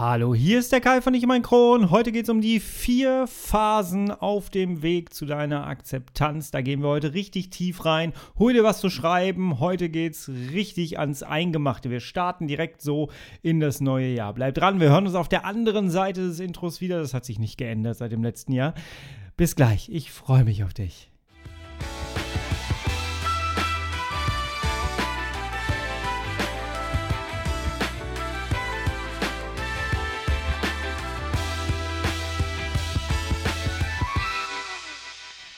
Hallo, hier ist der Kai von Ich mein Kron. Heute geht es um die vier Phasen auf dem Weg zu deiner Akzeptanz. Da gehen wir heute richtig tief rein. Hol dir was zu schreiben. Heute geht es richtig ans Eingemachte. Wir starten direkt so in das neue Jahr. Bleib dran, wir hören uns auf der anderen Seite des Intros wieder. Das hat sich nicht geändert seit dem letzten Jahr. Bis gleich. Ich freue mich auf dich.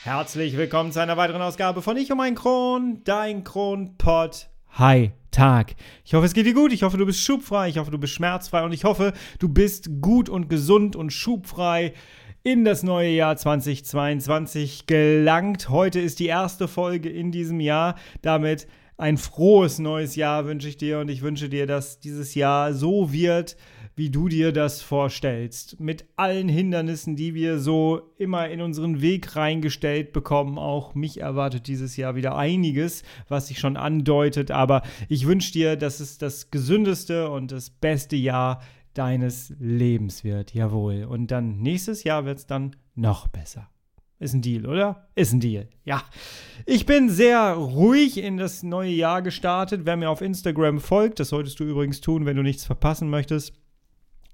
Herzlich willkommen zu einer weiteren Ausgabe von Ich um ein Kron, dein Kronpott. Hi, Tag. Ich hoffe, es geht dir gut. Ich hoffe, du bist schubfrei. Ich hoffe, du bist schmerzfrei. Und ich hoffe, du bist gut und gesund und schubfrei in das neue Jahr 2022 gelangt. Heute ist die erste Folge in diesem Jahr. Damit ein frohes neues Jahr wünsche ich dir und ich wünsche dir, dass dieses Jahr so wird, wie du dir das vorstellst. Mit allen Hindernissen, die wir so immer in unseren Weg reingestellt bekommen. Auch mich erwartet dieses Jahr wieder einiges, was sich schon andeutet. Aber ich wünsche dir, dass es das gesündeste und das beste Jahr deines Lebens wird. Jawohl. Und dann nächstes Jahr wird es dann noch besser. Ist ein Deal, oder? Ist ein Deal. Ja. Ich bin sehr ruhig in das neue Jahr gestartet. Wer mir auf Instagram folgt, das solltest du übrigens tun, wenn du nichts verpassen möchtest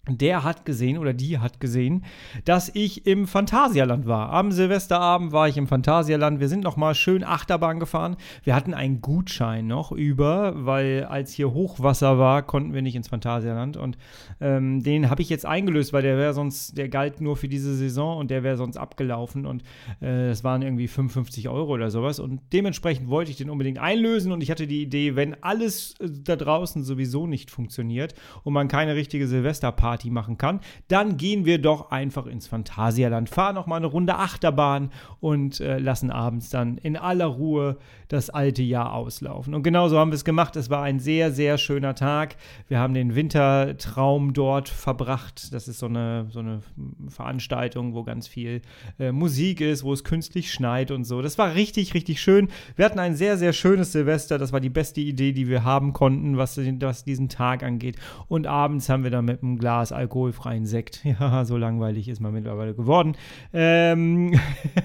der hat gesehen oder die hat gesehen, dass ich im Phantasialand war. Am Silvesterabend war ich im Phantasialand. Wir sind noch mal schön Achterbahn gefahren. Wir hatten einen Gutschein noch über, weil als hier Hochwasser war, konnten wir nicht ins Phantasialand und ähm, den habe ich jetzt eingelöst, weil der wäre sonst, der galt nur für diese Saison und der wäre sonst abgelaufen und es äh, waren irgendwie 55 Euro oder sowas und dementsprechend wollte ich den unbedingt einlösen und ich hatte die Idee, wenn alles äh, da draußen sowieso nicht funktioniert und man keine richtige Silvesterparty Party machen kann, dann gehen wir doch einfach ins Phantasialand, fahren noch mal eine Runde Achterbahn und äh, lassen abends dann in aller Ruhe das alte Jahr auslaufen. Und genauso haben wir es gemacht. Es war ein sehr, sehr schöner Tag. Wir haben den Wintertraum dort verbracht. Das ist so eine, so eine Veranstaltung, wo ganz viel äh, Musik ist, wo es künstlich schneit und so. Das war richtig, richtig schön. Wir hatten ein sehr, sehr schönes Silvester. Das war die beste Idee, die wir haben konnten, was, was diesen Tag angeht. Und abends haben wir dann mit einem Glas Glas alkoholfreien Sekt. Ja, so langweilig ist man mittlerweile geworden. Ähm,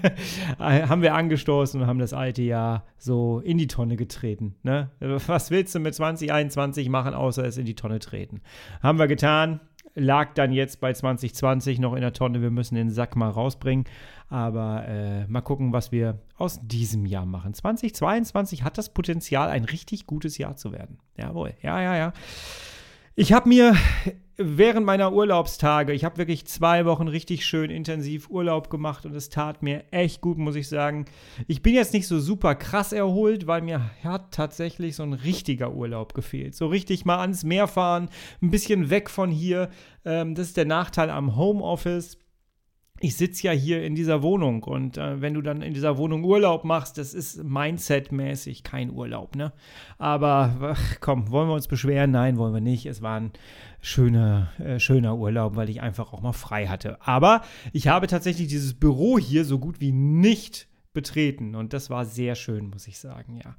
haben wir angestoßen und haben das alte Jahr so in die Tonne getreten. Ne? Was willst du mit 2021 machen, außer es in die Tonne treten? Haben wir getan. Lag dann jetzt bei 2020 noch in der Tonne. Wir müssen den Sack mal rausbringen. Aber äh, mal gucken, was wir aus diesem Jahr machen. 2022 hat das Potenzial, ein richtig gutes Jahr zu werden. Jawohl. Ja, ja, ja. Ich habe mir während meiner Urlaubstage, ich habe wirklich zwei Wochen richtig schön intensiv Urlaub gemacht und es tat mir echt gut, muss ich sagen. Ich bin jetzt nicht so super krass erholt, weil mir hat tatsächlich so ein richtiger Urlaub gefehlt. So richtig mal ans Meer fahren, ein bisschen weg von hier. Ähm, das ist der Nachteil am Homeoffice ich sitze ja hier in dieser Wohnung und äh, wenn du dann in dieser Wohnung Urlaub machst, das ist Mindset-mäßig kein Urlaub, ne? Aber ach, komm, wollen wir uns beschweren? Nein, wollen wir nicht. Es war ein schöner, äh, schöner Urlaub, weil ich einfach auch mal frei hatte. Aber ich habe tatsächlich dieses Büro hier so gut wie nicht betreten. Und das war sehr schön, muss ich sagen, ja.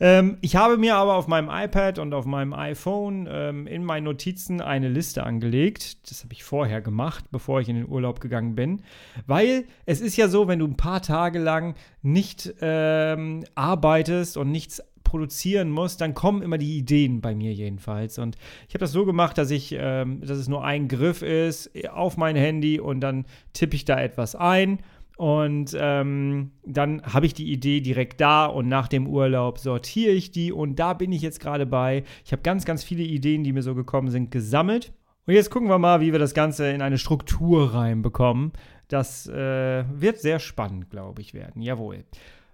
Ähm, ich habe mir aber auf meinem iPad und auf meinem iPhone ähm, in meinen Notizen eine Liste angelegt. Das habe ich vorher gemacht, bevor ich in den Urlaub gegangen bin. Weil es ist ja so, wenn du ein paar Tage lang nicht ähm, arbeitest und nichts produzieren musst, dann kommen immer die Ideen bei mir jedenfalls. Und ich habe das so gemacht, dass ich, ähm, dass es nur ein Griff ist auf mein Handy und dann tippe ich da etwas ein und ähm, dann habe ich die Idee direkt da und nach dem Urlaub sortiere ich die und da bin ich jetzt gerade bei. Ich habe ganz, ganz viele Ideen, die mir so gekommen sind, gesammelt. Und jetzt gucken wir mal, wie wir das Ganze in eine Struktur reinbekommen. Das äh, wird sehr spannend, glaube ich, werden. Jawohl.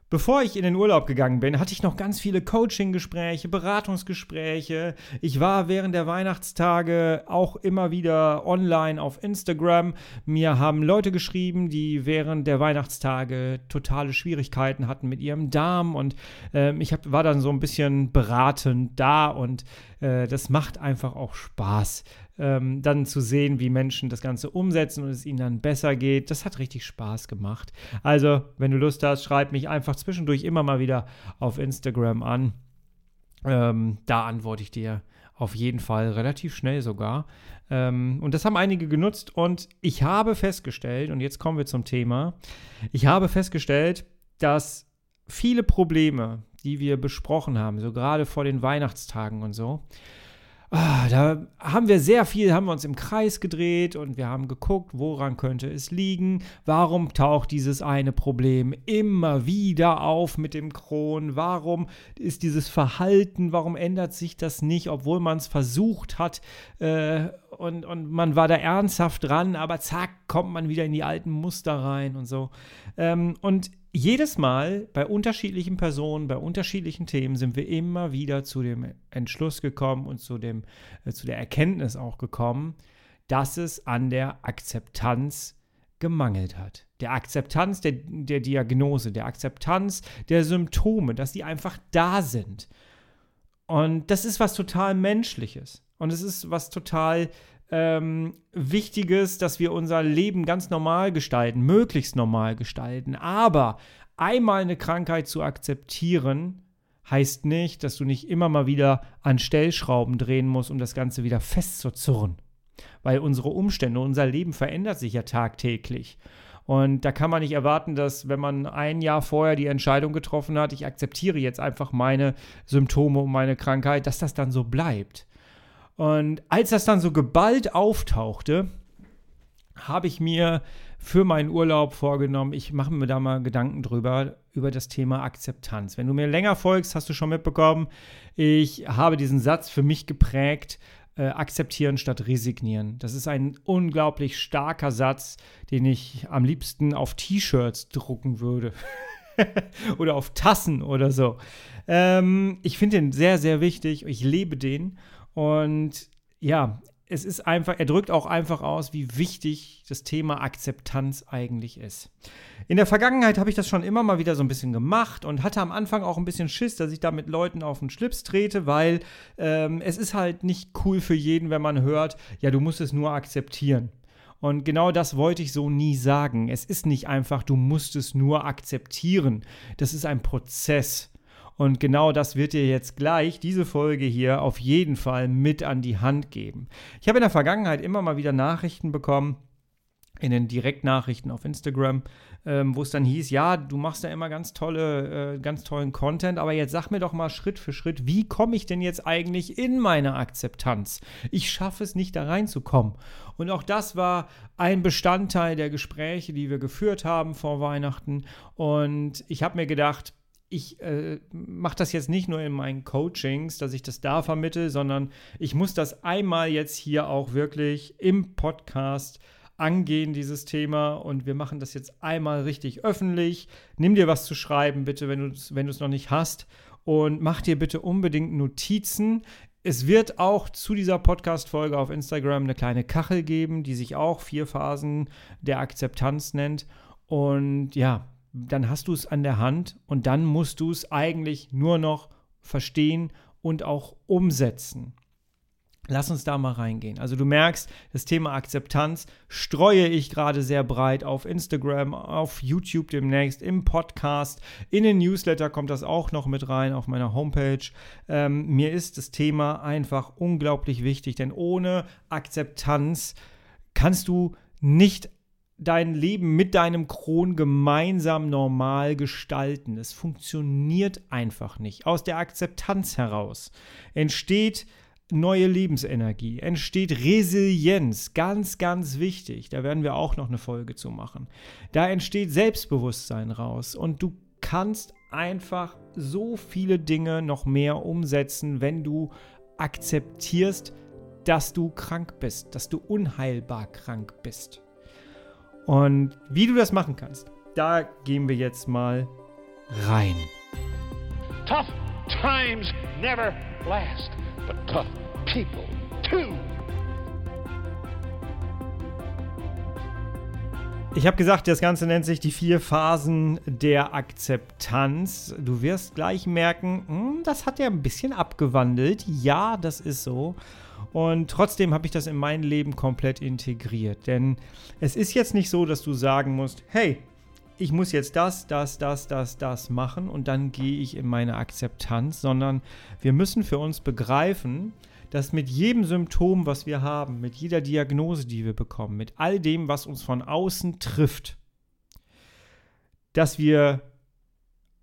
Bevor ich in den Urlaub gegangen bin, hatte ich noch ganz viele Coaching-Gespräche, Beratungsgespräche. Ich war während der Weihnachtstage auch immer wieder online auf Instagram. Mir haben Leute geschrieben, die während der Weihnachtstage totale Schwierigkeiten hatten mit ihrem Darm und äh, ich hab, war dann so ein bisschen beratend da und äh, das macht einfach auch Spaß ähm, dann zu sehen, wie Menschen das Ganze umsetzen und es ihnen dann besser geht. Das hat richtig Spaß gemacht. Also, wenn du Lust hast, schreib mich einfach zwischendurch immer mal wieder auf Instagram an. Ähm, da antworte ich dir auf jeden Fall relativ schnell sogar. Ähm, und das haben einige genutzt und ich habe festgestellt, und jetzt kommen wir zum Thema, ich habe festgestellt, dass viele Probleme, die wir besprochen haben, so gerade vor den Weihnachtstagen und so, da haben wir sehr viel, haben wir uns im Kreis gedreht und wir haben geguckt, woran könnte es liegen, warum taucht dieses eine Problem immer wieder auf mit dem Kron, warum ist dieses Verhalten, warum ändert sich das nicht, obwohl man es versucht hat? Äh, und, und man war da ernsthaft dran, aber zack, kommt man wieder in die alten Muster rein und so. Ähm, und jedes Mal bei unterschiedlichen Personen, bei unterschiedlichen Themen sind wir immer wieder zu dem Entschluss gekommen und zu, dem, äh, zu der Erkenntnis auch gekommen, dass es an der Akzeptanz gemangelt hat. Der Akzeptanz der, der Diagnose, der Akzeptanz der Symptome, dass die einfach da sind. Und das ist was total Menschliches. Und es ist was total ähm, Wichtiges, dass wir unser Leben ganz normal gestalten, möglichst normal gestalten. Aber einmal eine Krankheit zu akzeptieren, heißt nicht, dass du nicht immer mal wieder an Stellschrauben drehen musst, um das Ganze wieder festzuzurren. Weil unsere Umstände, unser Leben verändert sich ja tagtäglich. Und da kann man nicht erwarten, dass wenn man ein Jahr vorher die Entscheidung getroffen hat, ich akzeptiere jetzt einfach meine Symptome und meine Krankheit, dass das dann so bleibt. Und als das dann so geballt auftauchte, habe ich mir für meinen Urlaub vorgenommen, ich mache mir da mal Gedanken drüber, über das Thema Akzeptanz. Wenn du mir länger folgst, hast du schon mitbekommen, ich habe diesen Satz für mich geprägt, äh, akzeptieren statt resignieren. Das ist ein unglaublich starker Satz, den ich am liebsten auf T-Shirts drucken würde. oder auf Tassen oder so. Ähm, ich finde den sehr, sehr wichtig. Ich lebe den. Und ja, es ist einfach, er drückt auch einfach aus, wie wichtig das Thema Akzeptanz eigentlich ist. In der Vergangenheit habe ich das schon immer mal wieder so ein bisschen gemacht und hatte am Anfang auch ein bisschen Schiss, dass ich da mit Leuten auf den Schlips trete, weil ähm, es ist halt nicht cool für jeden, wenn man hört, ja, du musst es nur akzeptieren. Und genau das wollte ich so nie sagen. Es ist nicht einfach, du musst es nur akzeptieren. Das ist ein Prozess. Und genau das wird dir jetzt gleich diese Folge hier auf jeden Fall mit an die Hand geben. Ich habe in der Vergangenheit immer mal wieder Nachrichten bekommen, in den Direktnachrichten auf Instagram, ähm, wo es dann hieß, ja, du machst ja immer ganz tolle, äh, ganz tollen Content, aber jetzt sag mir doch mal Schritt für Schritt, wie komme ich denn jetzt eigentlich in meine Akzeptanz? Ich schaffe es nicht, da reinzukommen. Und auch das war ein Bestandteil der Gespräche, die wir geführt haben vor Weihnachten. Und ich habe mir gedacht, ich äh, mache das jetzt nicht nur in meinen Coachings, dass ich das da vermittle, sondern ich muss das einmal jetzt hier auch wirklich im Podcast angehen, dieses Thema. Und wir machen das jetzt einmal richtig öffentlich. Nimm dir was zu schreiben, bitte, wenn du es wenn noch nicht hast. Und mach dir bitte unbedingt Notizen. Es wird auch zu dieser Podcast-Folge auf Instagram eine kleine Kachel geben, die sich auch vier Phasen der Akzeptanz nennt. Und ja, dann hast du es an der Hand und dann musst du es eigentlich nur noch verstehen und auch umsetzen. Lass uns da mal reingehen. Also du merkst, das Thema Akzeptanz streue ich gerade sehr breit auf Instagram, auf YouTube demnächst, im Podcast, in den Newsletter kommt das auch noch mit rein auf meiner Homepage. Ähm, mir ist das Thema einfach unglaublich wichtig, denn ohne Akzeptanz kannst du nicht dein Leben mit deinem Kron gemeinsam normal gestalten. Es funktioniert einfach nicht. Aus der Akzeptanz heraus entsteht neue Lebensenergie, entsteht Resilienz, ganz, ganz wichtig. Da werden wir auch noch eine Folge zu machen. Da entsteht Selbstbewusstsein raus und du kannst einfach so viele Dinge noch mehr umsetzen, wenn du akzeptierst, dass du krank bist, dass du unheilbar krank bist. Und wie du das machen kannst, da gehen wir jetzt mal rein. Tough times never last, but tough people too. Ich habe gesagt, das Ganze nennt sich die vier Phasen der Akzeptanz. Du wirst gleich merken, hm, das hat ja ein bisschen abgewandelt. Ja, das ist so. Und trotzdem habe ich das in mein Leben komplett integriert. Denn es ist jetzt nicht so, dass du sagen musst, hey, ich muss jetzt das, das, das, das, das machen und dann gehe ich in meine Akzeptanz, sondern wir müssen für uns begreifen, dass mit jedem Symptom, was wir haben, mit jeder Diagnose, die wir bekommen, mit all dem, was uns von außen trifft, dass wir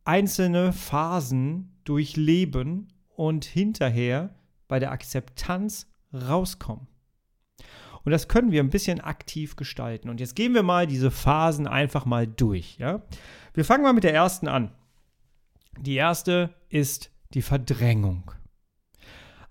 einzelne Phasen durchleben und hinterher bei der Akzeptanz rauskommen. Und das können wir ein bisschen aktiv gestalten. Und jetzt gehen wir mal diese Phasen einfach mal durch. Ja? Wir fangen mal mit der ersten an. Die erste ist die Verdrängung.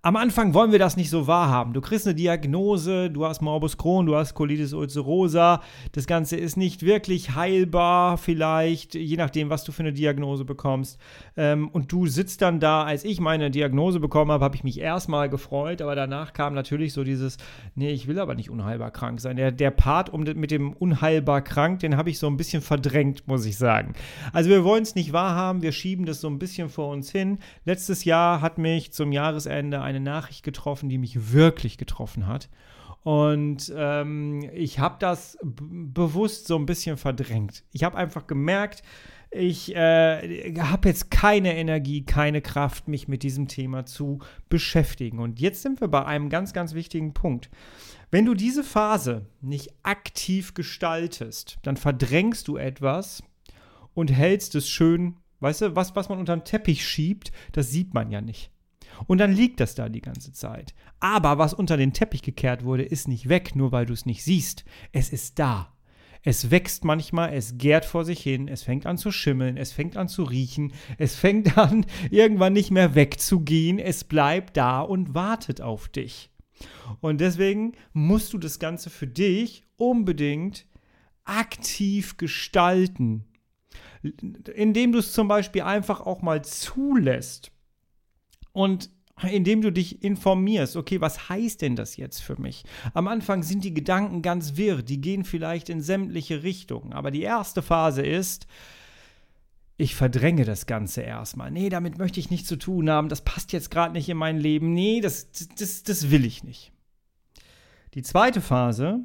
Am Anfang wollen wir das nicht so wahrhaben. Du kriegst eine Diagnose, du hast Morbus Crohn, du hast Colitis ulcerosa. Das Ganze ist nicht wirklich heilbar, vielleicht, je nachdem, was du für eine Diagnose bekommst. Ähm, und du sitzt dann da, als ich meine Diagnose bekommen habe, habe ich mich erstmal gefreut, aber danach kam natürlich so dieses, nee, ich will aber nicht unheilbar krank sein. Der, der Part mit dem unheilbar krank, den habe ich so ein bisschen verdrängt, muss ich sagen. Also wir wollen es nicht wahrhaben, wir schieben das so ein bisschen vor uns hin. Letztes Jahr hat mich zum Jahresende ein eine Nachricht getroffen, die mich wirklich getroffen hat. Und ähm, ich habe das bewusst so ein bisschen verdrängt. Ich habe einfach gemerkt, ich äh, habe jetzt keine Energie, keine Kraft, mich mit diesem Thema zu beschäftigen. Und jetzt sind wir bei einem ganz, ganz wichtigen Punkt. Wenn du diese Phase nicht aktiv gestaltest, dann verdrängst du etwas und hältst es schön, weißt du, was, was man unter den Teppich schiebt, das sieht man ja nicht. Und dann liegt das da die ganze Zeit. Aber was unter den Teppich gekehrt wurde, ist nicht weg, nur weil du es nicht siehst. Es ist da. Es wächst manchmal, es gärt vor sich hin, es fängt an zu schimmeln, es fängt an zu riechen, es fängt an, irgendwann nicht mehr wegzugehen, es bleibt da und wartet auf dich. Und deswegen musst du das Ganze für dich unbedingt aktiv gestalten, indem du es zum Beispiel einfach auch mal zulässt. Und indem du dich informierst, okay, was heißt denn das jetzt für mich? Am Anfang sind die Gedanken ganz wirr, die gehen vielleicht in sämtliche Richtungen, aber die erste Phase ist, ich verdränge das Ganze erstmal. Nee, damit möchte ich nichts zu tun haben, das passt jetzt gerade nicht in mein Leben, nee, das, das, das will ich nicht. Die zweite Phase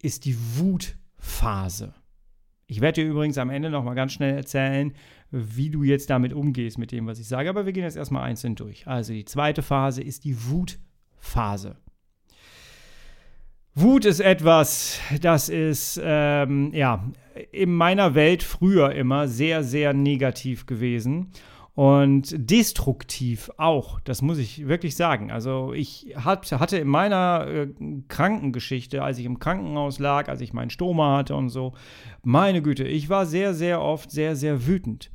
ist die Wutphase. Ich werde dir übrigens am Ende noch mal ganz schnell erzählen, wie du jetzt damit umgehst mit dem, was ich sage. Aber wir gehen jetzt erstmal einzeln durch. Also die zweite Phase ist die Wutphase. Wut ist etwas, das ist ähm, ja in meiner Welt früher immer sehr, sehr negativ gewesen und destruktiv auch, das muss ich wirklich sagen. Also ich hatte in meiner äh, Krankengeschichte, als ich im Krankenhaus lag, als ich meinen Stoma hatte und so, meine Güte, ich war sehr, sehr oft sehr, sehr wütend.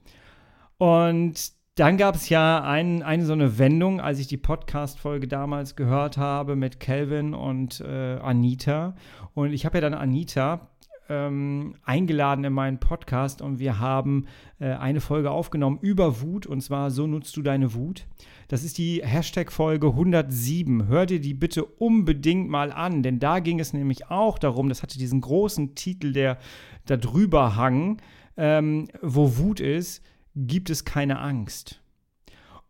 Und dann gab es ja ein, eine so eine Wendung, als ich die Podcast-Folge damals gehört habe mit Calvin und äh, Anita. Und ich habe ja dann Anita ähm, eingeladen in meinen Podcast und wir haben äh, eine Folge aufgenommen über Wut und zwar So nutzt du deine Wut. Das ist die Hashtag-Folge 107. Hör dir die bitte unbedingt mal an, denn da ging es nämlich auch darum, das hatte diesen großen Titel, der da drüber hang, ähm, wo Wut ist, gibt es keine Angst.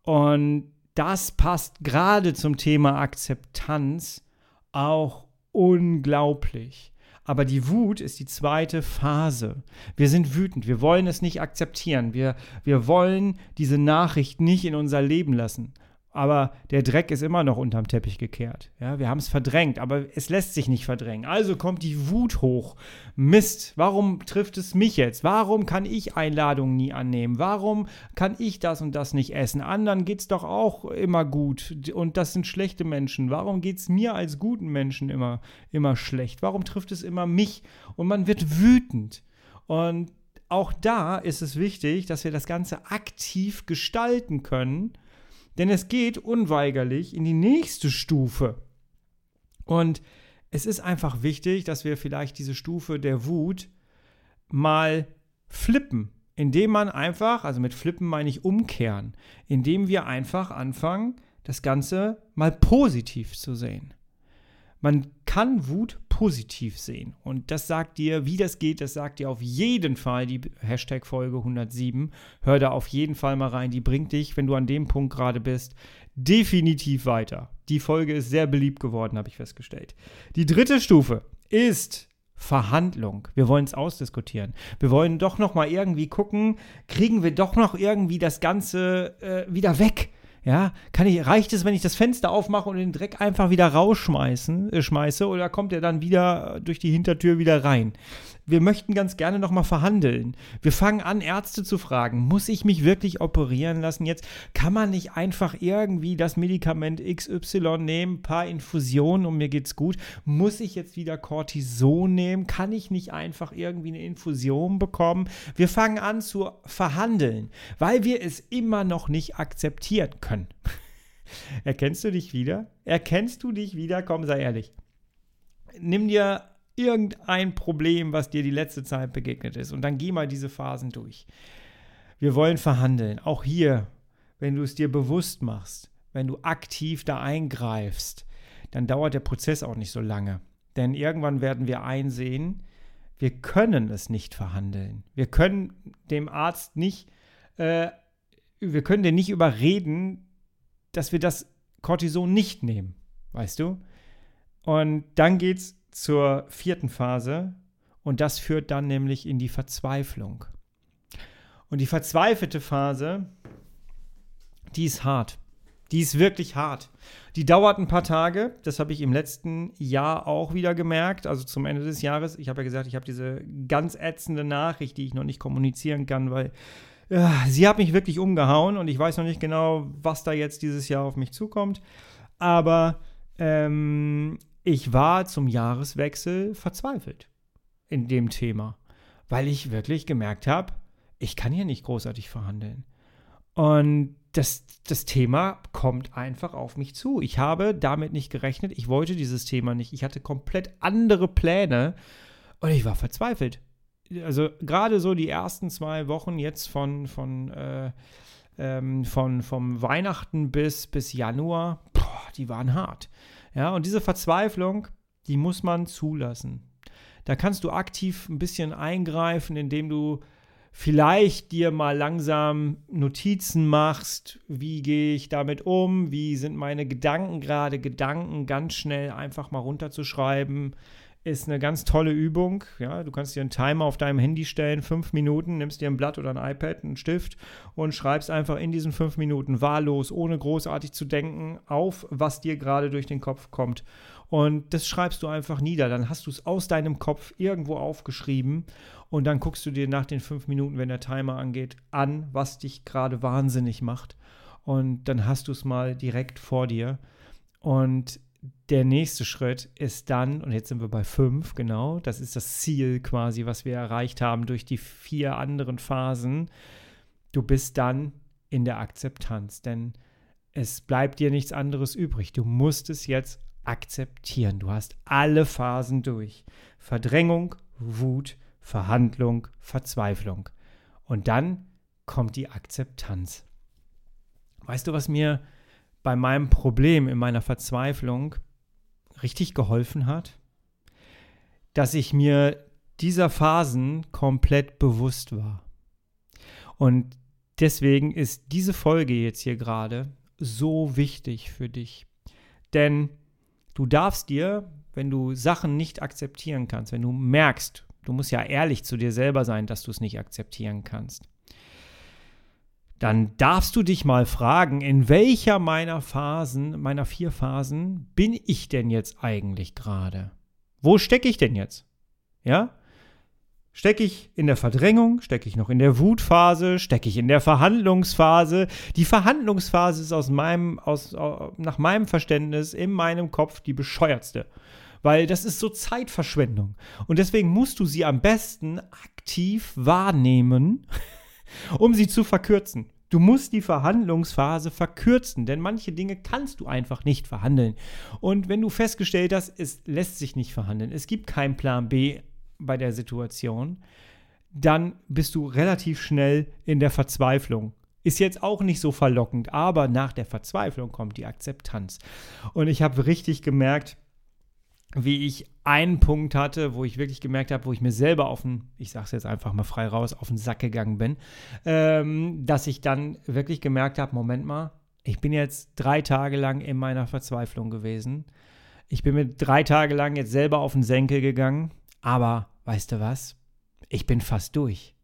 Und das passt gerade zum Thema Akzeptanz auch unglaublich. Aber die Wut ist die zweite Phase. Wir sind wütend, wir wollen es nicht akzeptieren, wir, wir wollen diese Nachricht nicht in unser Leben lassen aber der Dreck ist immer noch unterm Teppich gekehrt. Ja, wir haben es verdrängt, aber es lässt sich nicht verdrängen. Also kommt die Wut hoch. Mist, warum trifft es mich jetzt? Warum kann ich Einladungen nie annehmen? Warum kann ich das und das nicht essen? Anderen geht es doch auch immer gut und das sind schlechte Menschen. Warum geht es mir als guten Menschen immer, immer schlecht? Warum trifft es immer mich? Und man wird wütend. Und auch da ist es wichtig, dass wir das Ganze aktiv gestalten können denn es geht unweigerlich in die nächste Stufe. Und es ist einfach wichtig, dass wir vielleicht diese Stufe der Wut mal flippen, indem man einfach, also mit flippen meine ich umkehren, indem wir einfach anfangen, das Ganze mal positiv zu sehen. Man kann Wut positiv sehen. Und das sagt dir, wie das geht, das sagt dir auf jeden Fall die Hashtag-Folge 107. Hör da auf jeden Fall mal rein. Die bringt dich, wenn du an dem Punkt gerade bist, definitiv weiter. Die Folge ist sehr beliebt geworden, habe ich festgestellt. Die dritte Stufe ist Verhandlung. Wir wollen es ausdiskutieren. Wir wollen doch noch mal irgendwie gucken, kriegen wir doch noch irgendwie das Ganze äh, wieder weg Ja, kann ich, reicht es, wenn ich das Fenster aufmache und den Dreck einfach wieder rausschmeißen, äh, schmeiße, oder kommt er dann wieder durch die Hintertür wieder rein? Wir möchten ganz gerne nochmal verhandeln. Wir fangen an, Ärzte zu fragen, muss ich mich wirklich operieren lassen jetzt? Kann man nicht einfach irgendwie das Medikament XY nehmen, paar Infusionen und mir geht's gut? Muss ich jetzt wieder Cortison nehmen? Kann ich nicht einfach irgendwie eine Infusion bekommen? Wir fangen an zu verhandeln, weil wir es immer noch nicht akzeptieren können. Erkennst du dich wieder? Erkennst du dich wieder? Komm, sei ehrlich. Nimm dir irgendein Problem, was dir die letzte Zeit begegnet ist und dann geh mal diese Phasen durch. Wir wollen verhandeln. Auch hier, wenn du es dir bewusst machst, wenn du aktiv da eingreifst, dann dauert der Prozess auch nicht so lange. Denn irgendwann werden wir einsehen, wir können es nicht verhandeln. Wir können dem Arzt nicht, äh, wir können den nicht überreden, dass wir das Cortison nicht nehmen. Weißt du? Und dann geht es zur vierten Phase und das führt dann nämlich in die Verzweiflung. Und die verzweifelte Phase, die ist hart. Die ist wirklich hart. Die dauert ein paar Tage. Das habe ich im letzten Jahr auch wieder gemerkt. Also zum Ende des Jahres. Ich habe ja gesagt, ich habe diese ganz ätzende Nachricht, die ich noch nicht kommunizieren kann, weil ja, sie hat mich wirklich umgehauen und ich weiß noch nicht genau, was da jetzt dieses Jahr auf mich zukommt. Aber ähm, ich war zum Jahreswechsel verzweifelt in dem Thema, weil ich wirklich gemerkt habe, ich kann hier nicht großartig verhandeln. Und das, das Thema kommt einfach auf mich zu. Ich habe damit nicht gerechnet. Ich wollte dieses Thema nicht. Ich hatte komplett andere Pläne und ich war verzweifelt. Also gerade so die ersten zwei Wochen jetzt von, von, äh, ähm, von vom Weihnachten bis, bis Januar, boah, die waren hart. Ja, und diese Verzweiflung, die muss man zulassen. Da kannst du aktiv ein bisschen eingreifen, indem du vielleicht dir mal langsam Notizen machst, wie gehe ich damit um, wie sind meine Gedanken gerade, Gedanken ganz schnell einfach mal runterzuschreiben, ist eine ganz tolle Übung. Ja, du kannst dir einen Timer auf deinem Handy stellen, fünf Minuten, nimmst dir ein Blatt oder ein iPad, einen Stift und schreibst einfach in diesen fünf Minuten wahllos, ohne großartig zu denken, auf, was dir gerade durch den Kopf kommt. Und das schreibst du einfach nieder. Dann hast du es aus deinem Kopf irgendwo aufgeschrieben und dann guckst du dir nach den fünf Minuten, wenn der Timer angeht, an, was dich gerade wahnsinnig macht. Und dann hast du es mal direkt vor dir. Und der nächste Schritt ist dann, und jetzt sind wir bei fünf, genau, das ist das Ziel quasi, was wir erreicht haben durch die vier anderen Phasen. Du bist dann in der Akzeptanz, denn es bleibt dir nichts anderes übrig. Du musst es jetzt akzeptieren. Du hast alle Phasen durch. Verdrängung, Wut, Verhandlung, Verzweiflung. Und dann kommt die Akzeptanz. Weißt du, was mir bei meinem Problem, in meiner Verzweiflung richtig geholfen hat? Dass ich mir dieser Phasen komplett bewusst war. Und deswegen ist diese Folge jetzt hier gerade so wichtig für dich. Denn Du darfst dir, wenn du Sachen nicht akzeptieren kannst, wenn du merkst, du musst ja ehrlich zu dir selber sein, dass du es nicht akzeptieren kannst, dann darfst du dich mal fragen, in welcher meiner Phasen, meiner vier Phasen, bin ich denn jetzt eigentlich gerade? Wo stecke ich denn jetzt? Ja? Stecke ich in der Verdrängung? Stecke ich noch in der Wutphase? Stecke ich in der Verhandlungsphase? Die Verhandlungsphase ist aus meinem, aus, nach meinem Verständnis in meinem Kopf die bescheuertste. Weil das ist so Zeitverschwendung. Und deswegen musst du sie am besten aktiv wahrnehmen, um sie zu verkürzen. Du musst die Verhandlungsphase verkürzen, denn manche Dinge kannst du einfach nicht verhandeln. Und wenn du festgestellt hast, es lässt sich nicht verhandeln, es gibt keinen Plan B bei der Situation, dann bist du relativ schnell in der Verzweiflung. Ist jetzt auch nicht so verlockend, aber nach der Verzweiflung kommt die Akzeptanz. Und ich habe richtig gemerkt, wie ich einen Punkt hatte, wo ich wirklich gemerkt habe, wo ich mir selber auf den, ich sage es jetzt einfach mal frei raus, auf den Sack gegangen bin, ähm, dass ich dann wirklich gemerkt habe, Moment mal, ich bin jetzt drei Tage lang in meiner Verzweiflung gewesen. Ich bin mir drei Tage lang jetzt selber auf den Senkel gegangen aber weißt du was? Ich bin fast durch.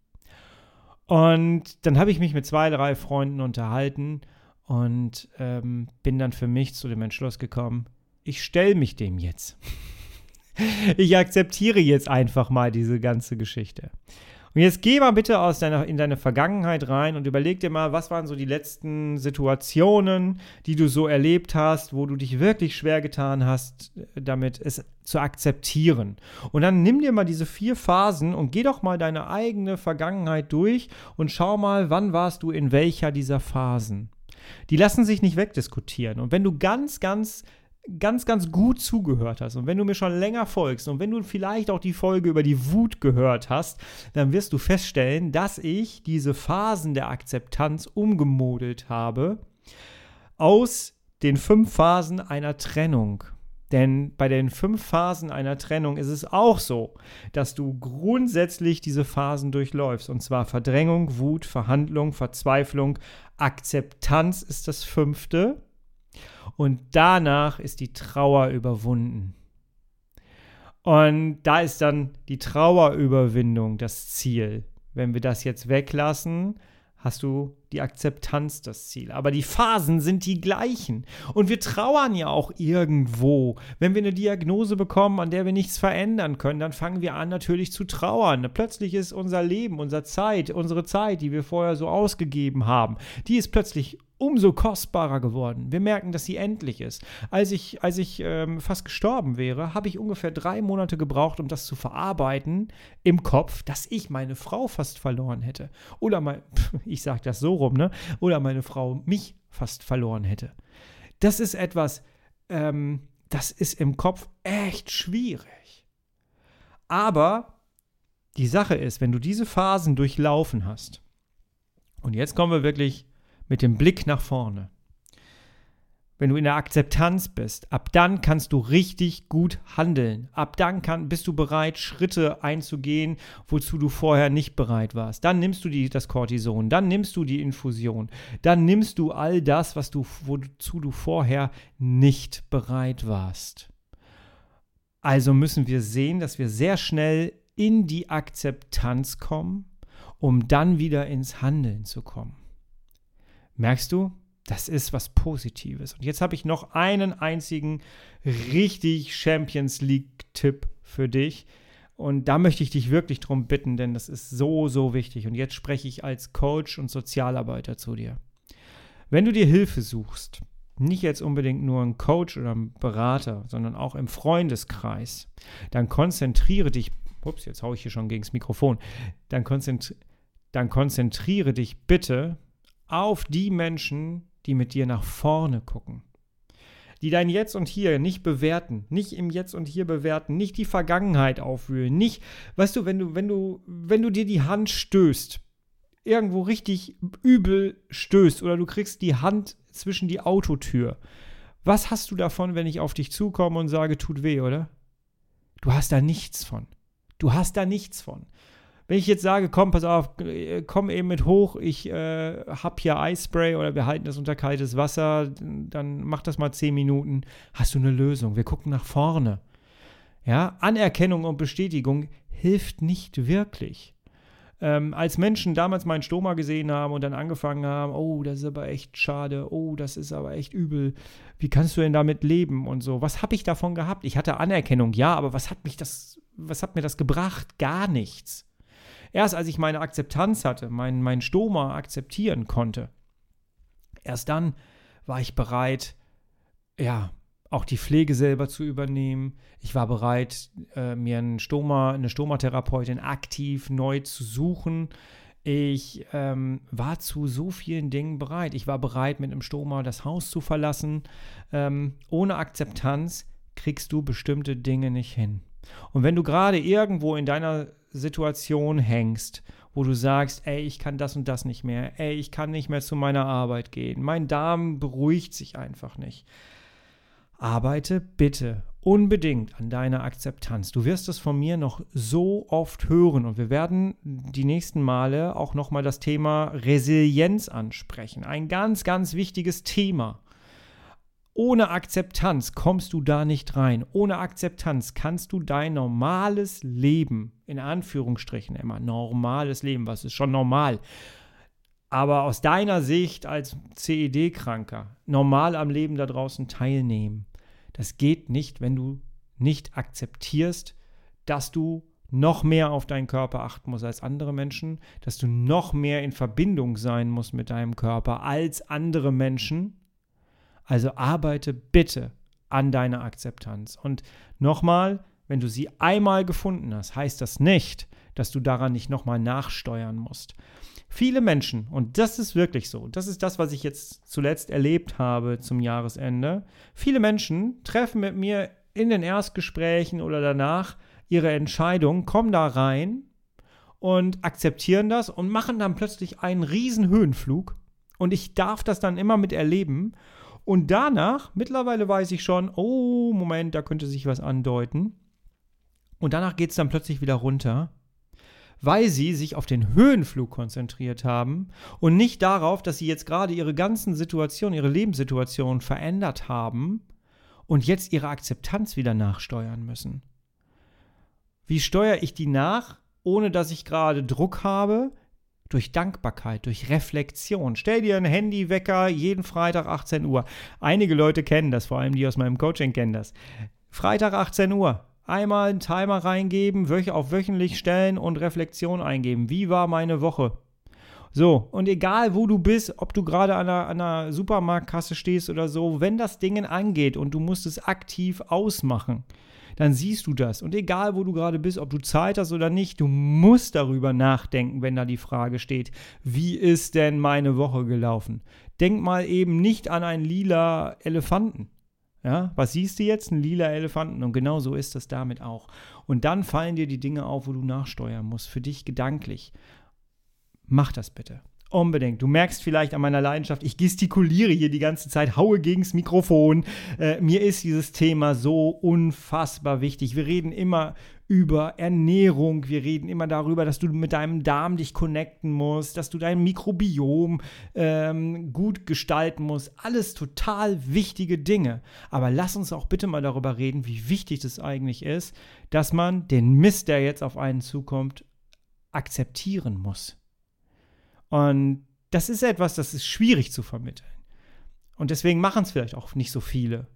Und dann habe ich mich mit zwei, drei Freunden unterhalten und ähm, bin dann für mich zu dem Entschluss gekommen, ich stelle mich dem jetzt. ich akzeptiere jetzt einfach mal diese ganze Geschichte. Und jetzt geh mal bitte aus deiner, in deine Vergangenheit rein und überleg dir mal, was waren so die letzten Situationen, die du so erlebt hast, wo du dich wirklich schwer getan hast, damit es zu akzeptieren. Und dann nimm dir mal diese vier Phasen und geh doch mal deine eigene Vergangenheit durch und schau mal, wann warst du in welcher dieser Phasen. Die lassen sich nicht wegdiskutieren. Und wenn du ganz, ganz ganz, ganz gut zugehört hast und wenn du mir schon länger folgst und wenn du vielleicht auch die Folge über die Wut gehört hast, dann wirst du feststellen, dass ich diese Phasen der Akzeptanz umgemodelt habe aus den fünf Phasen einer Trennung. Denn bei den fünf Phasen einer Trennung ist es auch so, dass du grundsätzlich diese Phasen durchläufst. Und zwar Verdrängung, Wut, Verhandlung, Verzweiflung, Akzeptanz ist das fünfte. Und danach ist die Trauer überwunden. Und da ist dann die Trauerüberwindung das Ziel. Wenn wir das jetzt weglassen, hast du die Akzeptanz das Ziel. Aber die Phasen sind die gleichen. Und wir trauern ja auch irgendwo. Wenn wir eine Diagnose bekommen, an der wir nichts verändern können, dann fangen wir an natürlich zu trauern. Plötzlich ist unser Leben, unsere Zeit, unsere Zeit, die wir vorher so ausgegeben haben, die ist plötzlich umso kostbarer geworden. Wir merken, dass sie endlich ist. Als ich, als ich ähm, fast gestorben wäre, habe ich ungefähr drei Monate gebraucht, um das zu verarbeiten im Kopf, dass ich meine Frau fast verloren hätte. Oder mein, ich sage das so rum, ne? Oder meine Frau mich fast verloren hätte. Das ist etwas, ähm, das ist im Kopf echt schwierig. Aber die Sache ist, wenn du diese Phasen durchlaufen hast, und jetzt kommen wir wirklich mit dem Blick nach vorne. Wenn du in der Akzeptanz bist, ab dann kannst du richtig gut handeln. Ab dann kann, bist du bereit, Schritte einzugehen, wozu du vorher nicht bereit warst. Dann nimmst du die, das Cortison, dann nimmst du die Infusion, dann nimmst du all das, was du, wozu du vorher nicht bereit warst. Also müssen wir sehen, dass wir sehr schnell in die Akzeptanz kommen, um dann wieder ins Handeln zu kommen. Merkst du? Das ist was Positives. Und jetzt habe ich noch einen einzigen richtig Champions League-Tipp für dich. Und da möchte ich dich wirklich drum bitten, denn das ist so, so wichtig. Und jetzt spreche ich als Coach und Sozialarbeiter zu dir. Wenn du dir Hilfe suchst, nicht jetzt unbedingt nur ein Coach oder ein Berater, sondern auch im Freundeskreis, dann konzentriere dich, ups, jetzt haue ich hier schon gegen das Mikrofon, dann, konzentri dann konzentriere dich bitte auf die Menschen, die mit dir nach vorne gucken. Die dein Jetzt und Hier nicht bewerten, nicht im Jetzt und Hier bewerten, nicht die Vergangenheit aufwühlen, nicht, weißt du, wenn du, wenn du, wenn du dir die Hand stößt, irgendwo richtig übel stößt oder du kriegst die Hand zwischen die Autotür. Was hast du davon, wenn ich auf dich zukomme und sage, tut weh, oder? Du hast da nichts von. Du hast da nichts von. Wenn ich jetzt sage, komm, pass auf, äh, komm eben mit hoch, ich äh, hab hier Eispray oder wir halten das unter kaltes Wasser, dann mach das mal zehn Minuten, hast du eine Lösung. Wir gucken nach vorne. Ja, Anerkennung und Bestätigung hilft nicht wirklich. Ähm, als Menschen damals meinen Stoma gesehen haben und dann angefangen haben, oh, das ist aber echt schade, oh, das ist aber echt übel, wie kannst du denn damit leben und so. Was habe ich davon gehabt? Ich hatte Anerkennung, ja, aber was hat mich das, was hat mir das gebracht? Gar nichts. Erst als ich meine Akzeptanz hatte, meinen mein Stoma akzeptieren konnte, erst dann war ich bereit, ja, auch die Pflege selber zu übernehmen. Ich war bereit, äh, mir einen Stoma, eine Stomatherapeutin aktiv neu zu suchen. Ich ähm, war zu so vielen Dingen bereit. Ich war bereit, mit einem Stoma das Haus zu verlassen. Ähm, ohne Akzeptanz kriegst du bestimmte Dinge nicht hin. Und wenn du gerade irgendwo in deiner Situation hängst, wo du sagst, ey, ich kann das und das nicht mehr, ey, ich kann nicht mehr zu meiner Arbeit gehen, mein Darm beruhigt sich einfach nicht. Arbeite bitte unbedingt an deiner Akzeptanz. Du wirst es von mir noch so oft hören und wir werden die nächsten Male auch nochmal das Thema Resilienz ansprechen. Ein ganz, ganz wichtiges Thema. Ohne Akzeptanz kommst du da nicht rein. Ohne Akzeptanz kannst du dein normales Leben, in Anführungsstrichen immer, normales Leben, was ist schon normal, aber aus deiner Sicht als CED-Kranker normal am Leben da draußen teilnehmen. Das geht nicht, wenn du nicht akzeptierst, dass du noch mehr auf deinen Körper achten musst als andere Menschen, dass du noch mehr in Verbindung sein musst mit deinem Körper als andere Menschen. Also arbeite bitte an deiner Akzeptanz. Und nochmal, wenn du sie einmal gefunden hast, heißt das nicht, dass du daran nicht nochmal nachsteuern musst. Viele Menschen, und das ist wirklich so, das ist das, was ich jetzt zuletzt erlebt habe zum Jahresende, viele Menschen treffen mit mir in den Erstgesprächen oder danach ihre Entscheidung, kommen da rein und akzeptieren das und machen dann plötzlich einen riesen Höhenflug und ich darf das dann immer mit erleben und danach, mittlerweile weiß ich schon, oh, Moment, da könnte sich was andeuten. Und danach geht es dann plötzlich wieder runter, weil sie sich auf den Höhenflug konzentriert haben und nicht darauf, dass sie jetzt gerade ihre ganzen Situationen, ihre Lebenssituation verändert haben und jetzt ihre Akzeptanz wieder nachsteuern müssen. Wie steuere ich die nach, ohne dass ich gerade Druck habe? Durch Dankbarkeit, durch Reflexion. Stell dir einen Handywecker jeden Freitag 18 Uhr. Einige Leute kennen das, vor allem die aus meinem Coaching kennen das. Freitag 18 Uhr. Einmal einen Timer reingeben, auf wöchentlich stellen und Reflexion eingeben. Wie war meine Woche? So, und egal wo du bist, ob du gerade an einer, an einer Supermarktkasse stehst oder so, wenn das Ding angeht und du musst es aktiv ausmachen, dann siehst du das. Und egal, wo du gerade bist, ob du Zeit hast oder nicht, du musst darüber nachdenken, wenn da die Frage steht, wie ist denn meine Woche gelaufen? Denk mal eben nicht an einen lila Elefanten. Ja, was siehst du jetzt? Ein lila Elefanten. Und genau so ist das damit auch. Und dann fallen dir die Dinge auf, wo du nachsteuern musst, für dich gedanklich. Mach das bitte. Unbedingt. Du merkst vielleicht an meiner Leidenschaft, ich gestikuliere hier die ganze Zeit, haue gegens Mikrofon. Äh, mir ist dieses Thema so unfassbar wichtig. Wir reden immer über Ernährung, wir reden immer darüber, dass du mit deinem Darm dich connecten musst, dass du dein Mikrobiom ähm, gut gestalten musst. Alles total wichtige Dinge. Aber lass uns auch bitte mal darüber reden, wie wichtig das eigentlich ist, dass man den Mist, der jetzt auf einen zukommt, akzeptieren muss. Und das ist etwas, das ist schwierig zu vermitteln. Und deswegen machen es vielleicht auch nicht so viele.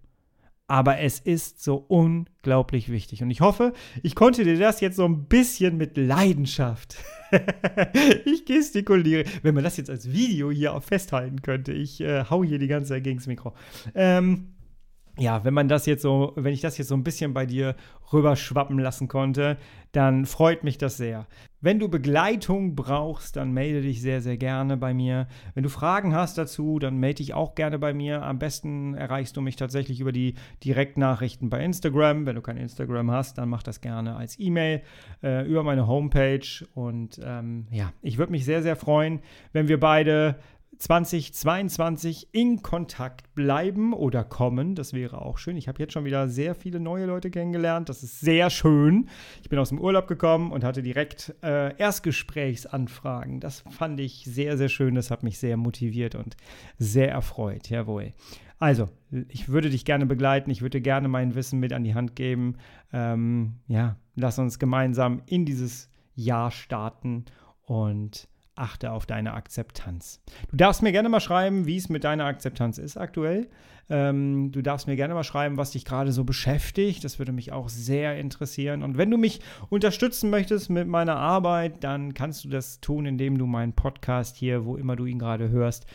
Aber es ist so unglaublich wichtig. Und ich hoffe, ich konnte dir das jetzt so ein bisschen mit Leidenschaft. ich gestikuliere. Wenn man das jetzt als Video hier auch festhalten könnte. Ich äh, hau hier die ganze Zeit gegen das Mikro. Ähm, ja, wenn man das jetzt so, wenn ich das jetzt so ein bisschen bei dir rüberschwappen lassen konnte, dann freut mich das sehr. Wenn du Begleitung brauchst, dann melde dich sehr, sehr gerne bei mir. Wenn du Fragen hast dazu, dann melde dich auch gerne bei mir. Am besten erreichst du mich tatsächlich über die Direktnachrichten bei Instagram. Wenn du kein Instagram hast, dann mach das gerne als E-Mail äh, über meine Homepage. Und ähm, ja, ich würde mich sehr, sehr freuen, wenn wir beide 2022 in Kontakt bleiben oder kommen. Das wäre auch schön. Ich habe jetzt schon wieder sehr viele neue Leute kennengelernt. Das ist sehr schön. Ich bin aus dem Urlaub gekommen und hatte direkt äh, Erstgesprächsanfragen. Das fand ich sehr, sehr schön. Das hat mich sehr motiviert und sehr erfreut. Jawohl. Also, ich würde dich gerne begleiten. Ich würde gerne mein Wissen mit an die Hand geben. Ähm, ja, lass uns gemeinsam in dieses Jahr starten und achte auf deine Akzeptanz. Du darfst mir gerne mal schreiben, wie es mit deiner Akzeptanz ist aktuell. Ähm, du darfst mir gerne mal schreiben, was dich gerade so beschäftigt. Das würde mich auch sehr interessieren. Und wenn du mich unterstützen möchtest mit meiner Arbeit, dann kannst du das tun, indem du meinen Podcast hier, wo immer du ihn gerade hörst,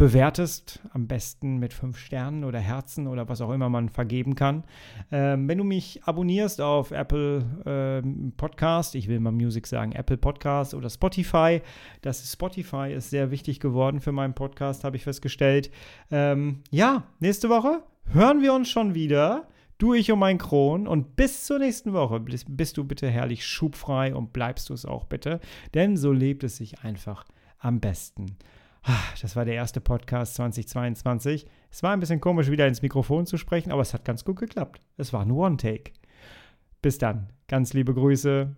bewertest, am besten mit fünf Sternen oder Herzen oder was auch immer man vergeben kann. Ähm, wenn du mich abonnierst auf Apple ähm, Podcast, ich will mal Music sagen, Apple Podcast oder Spotify, das Spotify ist sehr wichtig geworden für meinen Podcast, habe ich festgestellt. Ähm, ja, nächste Woche hören wir uns schon wieder. Du, ich und mein Kron. Und bis zur nächsten Woche bist du bitte herrlich schubfrei und bleibst du es auch bitte. Denn so lebt es sich einfach am besten. Das war der erste Podcast 2022. Es war ein bisschen komisch, wieder ins Mikrofon zu sprechen, aber es hat ganz gut geklappt. Es war nur One-Take. Bis dann. Ganz liebe Grüße.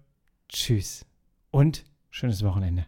Tschüss. Und schönes Wochenende.